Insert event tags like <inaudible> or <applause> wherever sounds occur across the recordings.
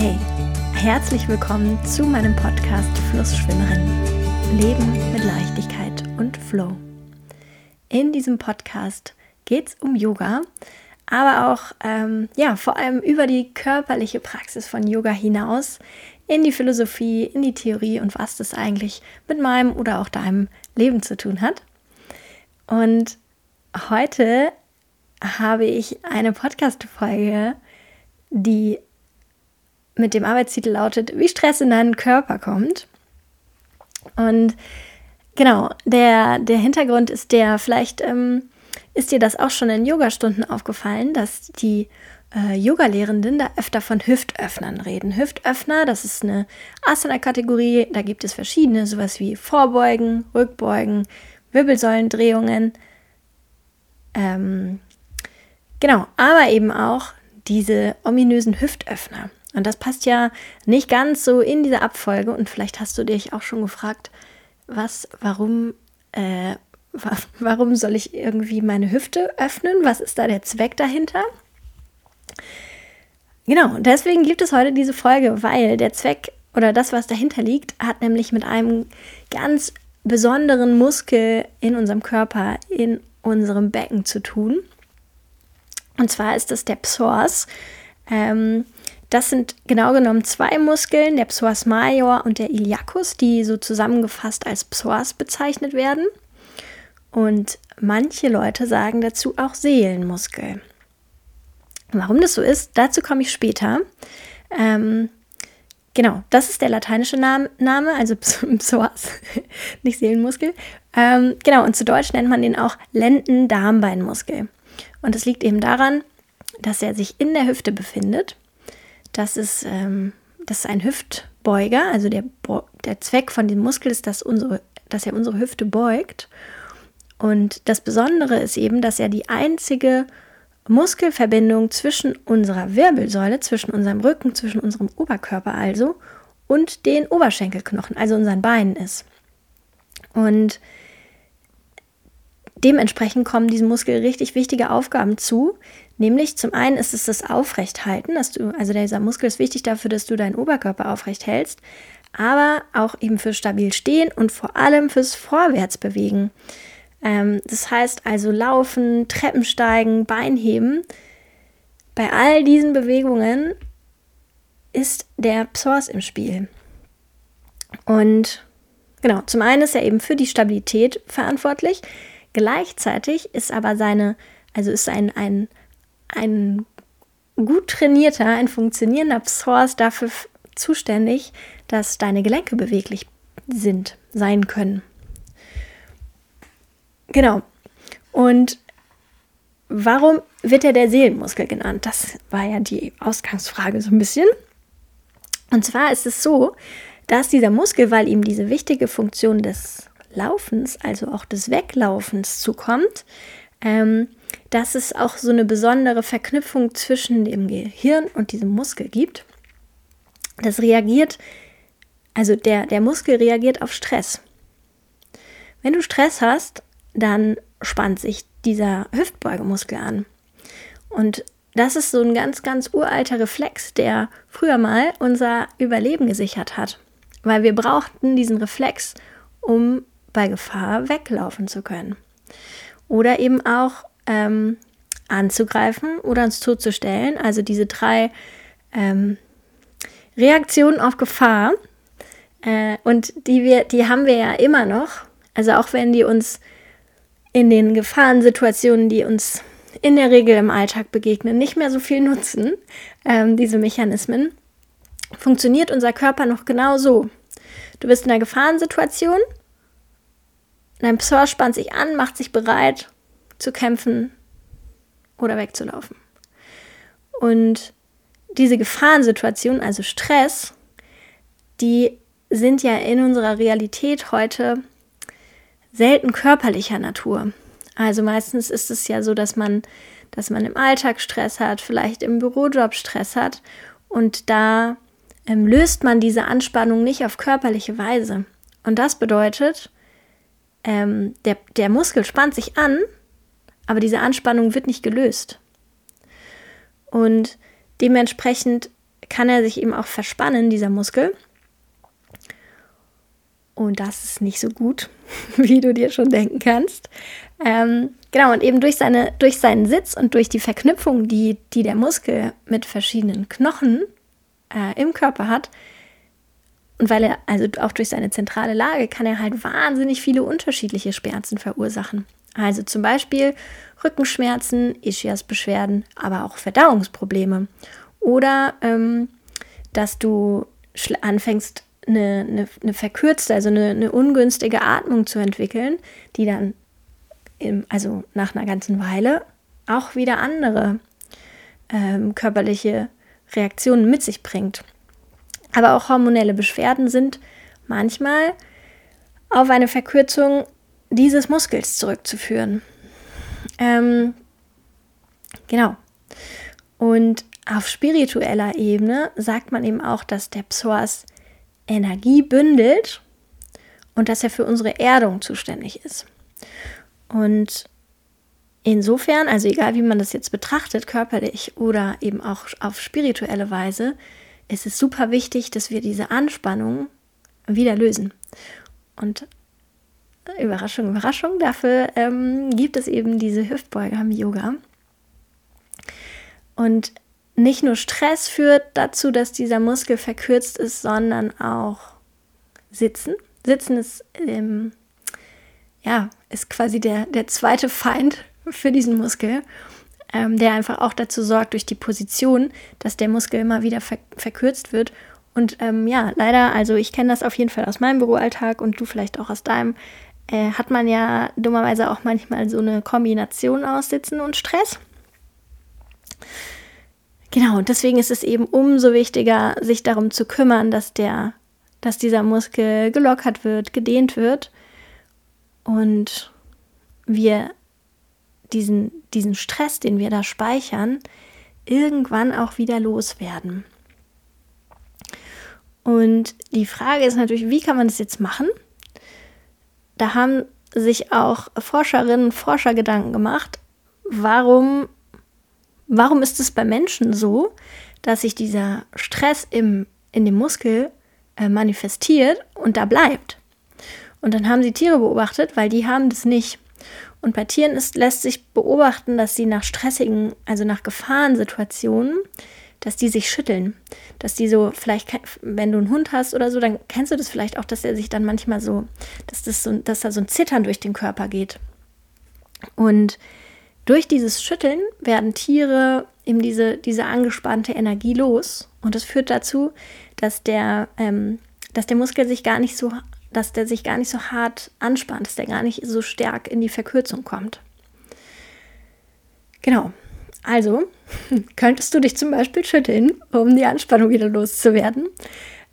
Hey, herzlich willkommen zu meinem Podcast Flussschwimmerin. Leben mit Leichtigkeit und Flow. In diesem Podcast geht es um Yoga, aber auch ähm, ja, vor allem über die körperliche Praxis von Yoga hinaus, in die Philosophie, in die Theorie und was das eigentlich mit meinem oder auch deinem Leben zu tun hat. Und heute habe ich eine Podcast-Folge, die mit dem Arbeitstitel lautet, wie Stress in deinen Körper kommt. Und genau, der, der Hintergrund ist der, vielleicht ähm, ist dir das auch schon in Yogastunden aufgefallen, dass die äh, Yoga-Lehrenden da öfter von Hüftöffnern reden. Hüftöffner, das ist eine Asana-Kategorie, da gibt es verschiedene, sowas wie Vorbeugen, Rückbeugen, Wirbelsäulendrehungen. Ähm, genau, aber eben auch diese ominösen Hüftöffner. Und das passt ja nicht ganz so in diese Abfolge. Und vielleicht hast du dich auch schon gefragt, was, warum, äh, wa <laughs> warum soll ich irgendwie meine Hüfte öffnen? Was ist da der Zweck dahinter? Genau, deswegen gibt es heute diese Folge, weil der Zweck oder das, was dahinter liegt, hat nämlich mit einem ganz besonderen Muskel in unserem Körper, in unserem Becken zu tun. Und zwar ist das der Psoas. Ähm, das sind genau genommen zwei Muskeln, der Psoas major und der Iliacus, die so zusammengefasst als Psoas bezeichnet werden. Und manche Leute sagen dazu auch Seelenmuskel. Warum das so ist, dazu komme ich später. Ähm, genau, das ist der lateinische Name, also <laughs> Psoas, nicht Seelenmuskel. Ähm, genau, und zu Deutsch nennt man den auch Lenden-Darmbeinmuskel. Und das liegt eben daran, dass er sich in der Hüfte befindet das ist, ähm, das ist ein Hüftbeuger. Also der, der Zweck von dem Muskel ist, dass, unsere, dass er unsere Hüfte beugt. Und das Besondere ist eben, dass er die einzige Muskelverbindung zwischen unserer Wirbelsäule, zwischen unserem Rücken, zwischen unserem Oberkörper also und den Oberschenkelknochen, also unseren Beinen ist. Und dementsprechend kommen diesem Muskel richtig wichtige Aufgaben zu, Nämlich zum einen ist es das Aufrechthalten, dass du, also dieser Muskel ist wichtig dafür, dass du deinen Oberkörper aufrecht hältst, aber auch eben für stabil stehen und vor allem fürs Vorwärtsbewegen. Ähm, das heißt also Laufen, Treppensteigen, Beinheben. Bei all diesen Bewegungen ist der Psoas im Spiel. Und genau, zum einen ist er eben für die Stabilität verantwortlich. Gleichzeitig ist aber seine, also ist ein, ein ein gut trainierter, ein funktionierender Psoas dafür zuständig, dass deine Gelenke beweglich sind, sein können. Genau. Und warum wird er der Seelenmuskel genannt? Das war ja die Ausgangsfrage so ein bisschen. Und zwar ist es so, dass dieser Muskel, weil ihm diese wichtige Funktion des Laufens, also auch des Weglaufens zukommt, ähm, dass es auch so eine besondere Verknüpfung zwischen dem Gehirn und diesem Muskel gibt. Das reagiert, also der, der Muskel reagiert auf Stress. Wenn du Stress hast, dann spannt sich dieser Hüftbeugemuskel an. Und das ist so ein ganz, ganz uralter Reflex, der früher mal unser Überleben gesichert hat. Weil wir brauchten diesen Reflex, um bei Gefahr weglaufen zu können. Oder eben auch ähm, anzugreifen oder uns zuzustellen. Also diese drei ähm, Reaktionen auf Gefahr. Äh, und die, wir, die haben wir ja immer noch. Also auch wenn die uns in den Gefahrensituationen, die uns in der Regel im Alltag begegnen, nicht mehr so viel nutzen, ähm, diese Mechanismen, funktioniert unser Körper noch genau so. Du bist in einer Gefahrensituation, dein Psor spannt sich an, macht sich bereit zu kämpfen oder wegzulaufen. Und diese Gefahrensituationen, also Stress, die sind ja in unserer Realität heute selten körperlicher Natur. Also meistens ist es ja so, dass man, dass man im Alltag Stress hat, vielleicht im Bürojob Stress hat und da ähm, löst man diese Anspannung nicht auf körperliche Weise. Und das bedeutet, ähm, der, der Muskel spannt sich an aber diese Anspannung wird nicht gelöst. Und dementsprechend kann er sich eben auch verspannen, dieser Muskel. Und das ist nicht so gut, <laughs> wie du dir schon denken kannst. Ähm, genau, und eben durch, seine, durch seinen Sitz und durch die Verknüpfung, die, die der Muskel mit verschiedenen Knochen äh, im Körper hat, und weil er, also auch durch seine zentrale Lage, kann er halt wahnsinnig viele unterschiedliche Schmerzen verursachen. Also zum Beispiel Rückenschmerzen, Ischiasbeschwerden, aber auch Verdauungsprobleme. Oder ähm, dass du anfängst, eine, eine, eine verkürzte, also eine, eine, ungünstige Atmung zu entwickeln, die dann, im, also nach einer ganzen Weile, auch wieder andere ähm, körperliche Reaktionen mit sich bringt. Aber auch hormonelle Beschwerden sind manchmal auf eine Verkürzung dieses Muskels zurückzuführen. Ähm, genau. Und auf spiritueller Ebene sagt man eben auch, dass der Psoas Energie bündelt und dass er für unsere Erdung zuständig ist. Und insofern, also egal wie man das jetzt betrachtet, körperlich oder eben auch auf spirituelle Weise, ist es super wichtig, dass wir diese Anspannung wieder lösen. Und Überraschung, Überraschung, dafür ähm, gibt es eben diese Hüftbeuger im Yoga. Und nicht nur Stress führt dazu, dass dieser Muskel verkürzt ist, sondern auch Sitzen. Sitzen ist, ähm, ja, ist quasi der, der zweite Feind für diesen Muskel, ähm, der einfach auch dazu sorgt, durch die Position, dass der Muskel immer wieder ver verkürzt wird. Und ähm, ja, leider, also ich kenne das auf jeden Fall aus meinem Büroalltag und du vielleicht auch aus deinem, äh, hat man ja dummerweise auch manchmal so eine Kombination aus Sitzen und Stress. Genau, und deswegen ist es eben umso wichtiger, sich darum zu kümmern, dass der, dass dieser Muskel gelockert wird, gedehnt wird und wir diesen, diesen Stress, den wir da speichern, irgendwann auch wieder loswerden. Und die Frage ist natürlich, wie kann man das jetzt machen? Da haben sich auch Forscherinnen und Forscher Gedanken gemacht, warum Warum ist es bei Menschen so, dass sich dieser Stress im, in dem Muskel äh, manifestiert und da bleibt? Und dann haben sie Tiere beobachtet, weil die haben das nicht. Und bei Tieren ist, lässt sich beobachten, dass sie nach stressigen, also nach Gefahrensituationen, dass die sich schütteln. Dass die so, vielleicht, wenn du einen Hund hast oder so, dann kennst du das vielleicht auch, dass er sich dann manchmal so, dass, das so, dass da so ein Zittern durch den Körper geht. Und durch dieses Schütteln werden Tiere eben diese, diese angespannte Energie los und das führt dazu, dass der, ähm, dass der Muskel sich gar nicht so, dass der sich gar nicht so hart anspannt, dass der gar nicht so stark in die Verkürzung kommt. Genau. Also <laughs> könntest du dich zum Beispiel schütteln, um die Anspannung wieder loszuwerden.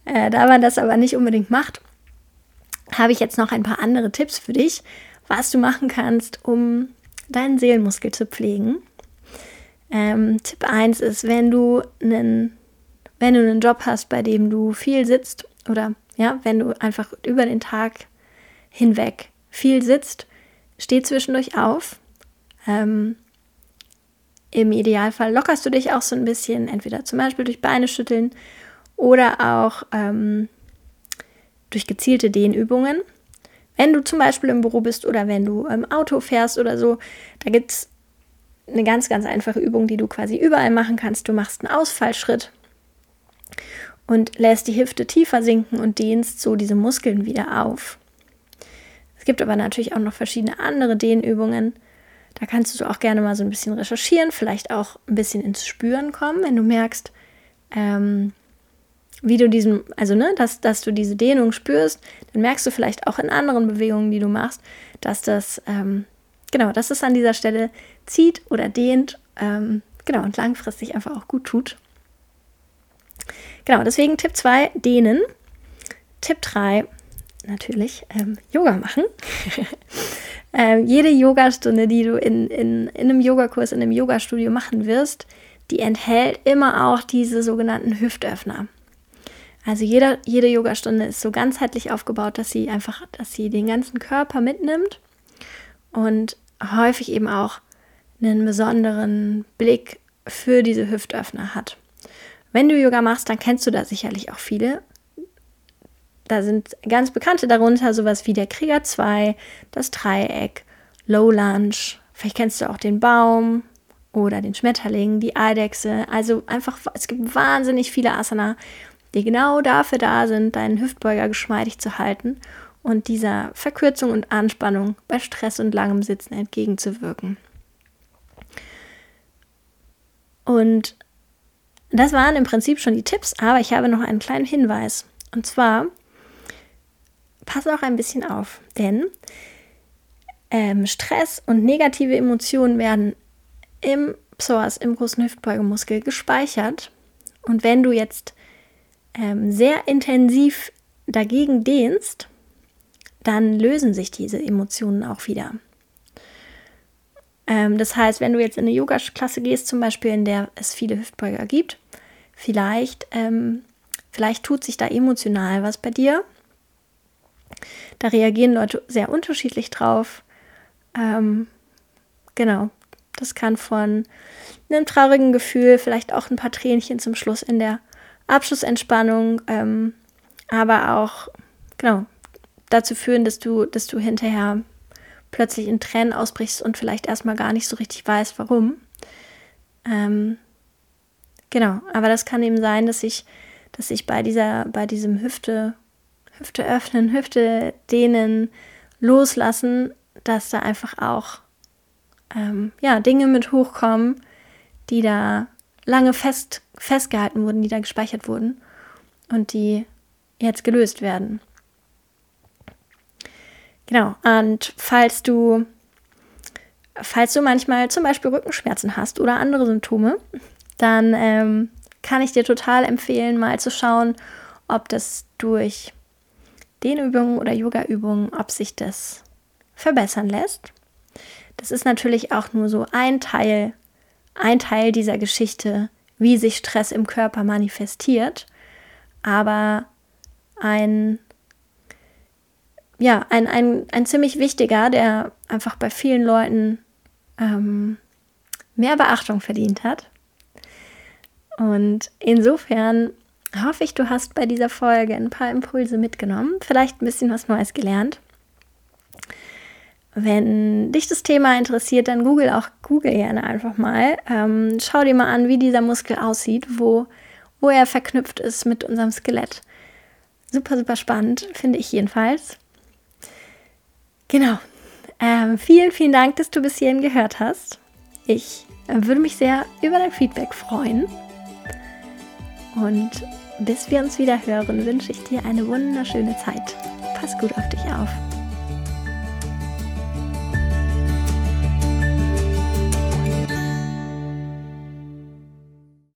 Äh, da man das aber nicht unbedingt macht, habe ich jetzt noch ein paar andere Tipps für dich, was du machen kannst, um deinen Seelenmuskel zu pflegen. Ähm, Tipp 1 ist, wenn du einen, wenn du einen Job hast, bei dem du viel sitzt oder ja, wenn du einfach über den Tag hinweg viel sitzt, steh zwischendurch auf. Ähm, Im Idealfall lockerst du dich auch so ein bisschen, entweder zum Beispiel durch Beine schütteln oder auch ähm, durch gezielte Dehnübungen. Wenn du zum Beispiel im Büro bist oder wenn du im Auto fährst oder so, da gibt es eine ganz, ganz einfache Übung, die du quasi überall machen kannst. Du machst einen Ausfallschritt und lässt die Hüfte tiefer sinken und dehnst so diese Muskeln wieder auf. Es gibt aber natürlich auch noch verschiedene andere Dehnübungen. Da kannst du auch gerne mal so ein bisschen recherchieren, vielleicht auch ein bisschen ins Spüren kommen, wenn du merkst, ähm, wie du diesen, also ne, dass, dass du diese Dehnung spürst, dann merkst du vielleicht auch in anderen Bewegungen, die du machst, dass das, ähm, genau, dass es an dieser Stelle zieht oder dehnt, ähm, genau, und langfristig einfach auch gut tut. Genau, deswegen Tipp 2, dehnen. Tipp 3, natürlich ähm, Yoga machen. <laughs> ähm, jede Yogastunde, die du in, in, in einem Yogakurs, in einem Yogastudio machen wirst, die enthält immer auch diese sogenannten Hüftöffner. Also jeder, jede Yogastunde ist so ganzheitlich aufgebaut, dass sie einfach, dass sie den ganzen Körper mitnimmt und häufig eben auch einen besonderen Blick für diese Hüftöffner hat. Wenn du Yoga machst, dann kennst du da sicherlich auch viele. Da sind ganz bekannte darunter sowas wie der Krieger 2, das Dreieck, Low Lunge, vielleicht kennst du auch den Baum oder den Schmetterling, die Eidechse. Also einfach, es gibt wahnsinnig viele Asana, die genau dafür da sind, deinen Hüftbeuger geschmeidig zu halten und dieser Verkürzung und Anspannung bei Stress und langem Sitzen entgegenzuwirken. Und das waren im Prinzip schon die Tipps, aber ich habe noch einen kleinen Hinweis. Und zwar, pass auch ein bisschen auf, denn ähm, Stress und negative Emotionen werden im Psoas, im großen Hüftbeugemuskel, gespeichert. Und wenn du jetzt ähm, sehr intensiv dagegen dehnst, dann lösen sich diese Emotionen auch wieder. Ähm, das heißt, wenn du jetzt in eine Yoga-Klasse gehst, zum Beispiel, in der es viele Hüftbeuger gibt, vielleicht, ähm, vielleicht tut sich da emotional was bei dir. Da reagieren Leute sehr unterschiedlich drauf. Ähm, genau, das kann von einem traurigen Gefühl, vielleicht auch ein paar Tränchen zum Schluss in der Abschlussentspannung, ähm, aber auch, genau, dazu führen, dass du, dass du hinterher plötzlich in Tränen ausbrichst und vielleicht erstmal gar nicht so richtig weißt, warum. Ähm, genau, aber das kann eben sein, dass ich, dass ich bei dieser, bei diesem Hüfte, Hüfte öffnen, Hüfte dehnen, loslassen, dass da einfach auch ähm, ja, Dinge mit hochkommen, die da lange fest, festgehalten wurden, die da gespeichert wurden und die jetzt gelöst werden. Genau, und falls du, falls du manchmal zum Beispiel Rückenschmerzen hast oder andere Symptome, dann ähm, kann ich dir total empfehlen, mal zu schauen, ob das durch Dehnübungen oder Yoga-Übungen, ob sich das verbessern lässt. Das ist natürlich auch nur so ein Teil, ein Teil dieser Geschichte, wie sich Stress im Körper manifestiert, aber ein ja, ein, ein, ein ziemlich wichtiger, der einfach bei vielen Leuten ähm, mehr Beachtung verdient hat. Und insofern hoffe ich, du hast bei dieser Folge ein paar Impulse mitgenommen, vielleicht ein bisschen was Neues gelernt. Wenn dich das Thema interessiert, dann google auch Google gerne einfach mal. Ähm, schau dir mal an, wie dieser Muskel aussieht, wo, wo er verknüpft ist mit unserem Skelett. Super, super spannend, finde ich jedenfalls. Genau. Ähm, vielen, vielen Dank, dass du bis hierhin gehört hast. Ich würde mich sehr über dein Feedback freuen. Und bis wir uns wieder hören, wünsche ich dir eine wunderschöne Zeit. Pass gut auf dich auf.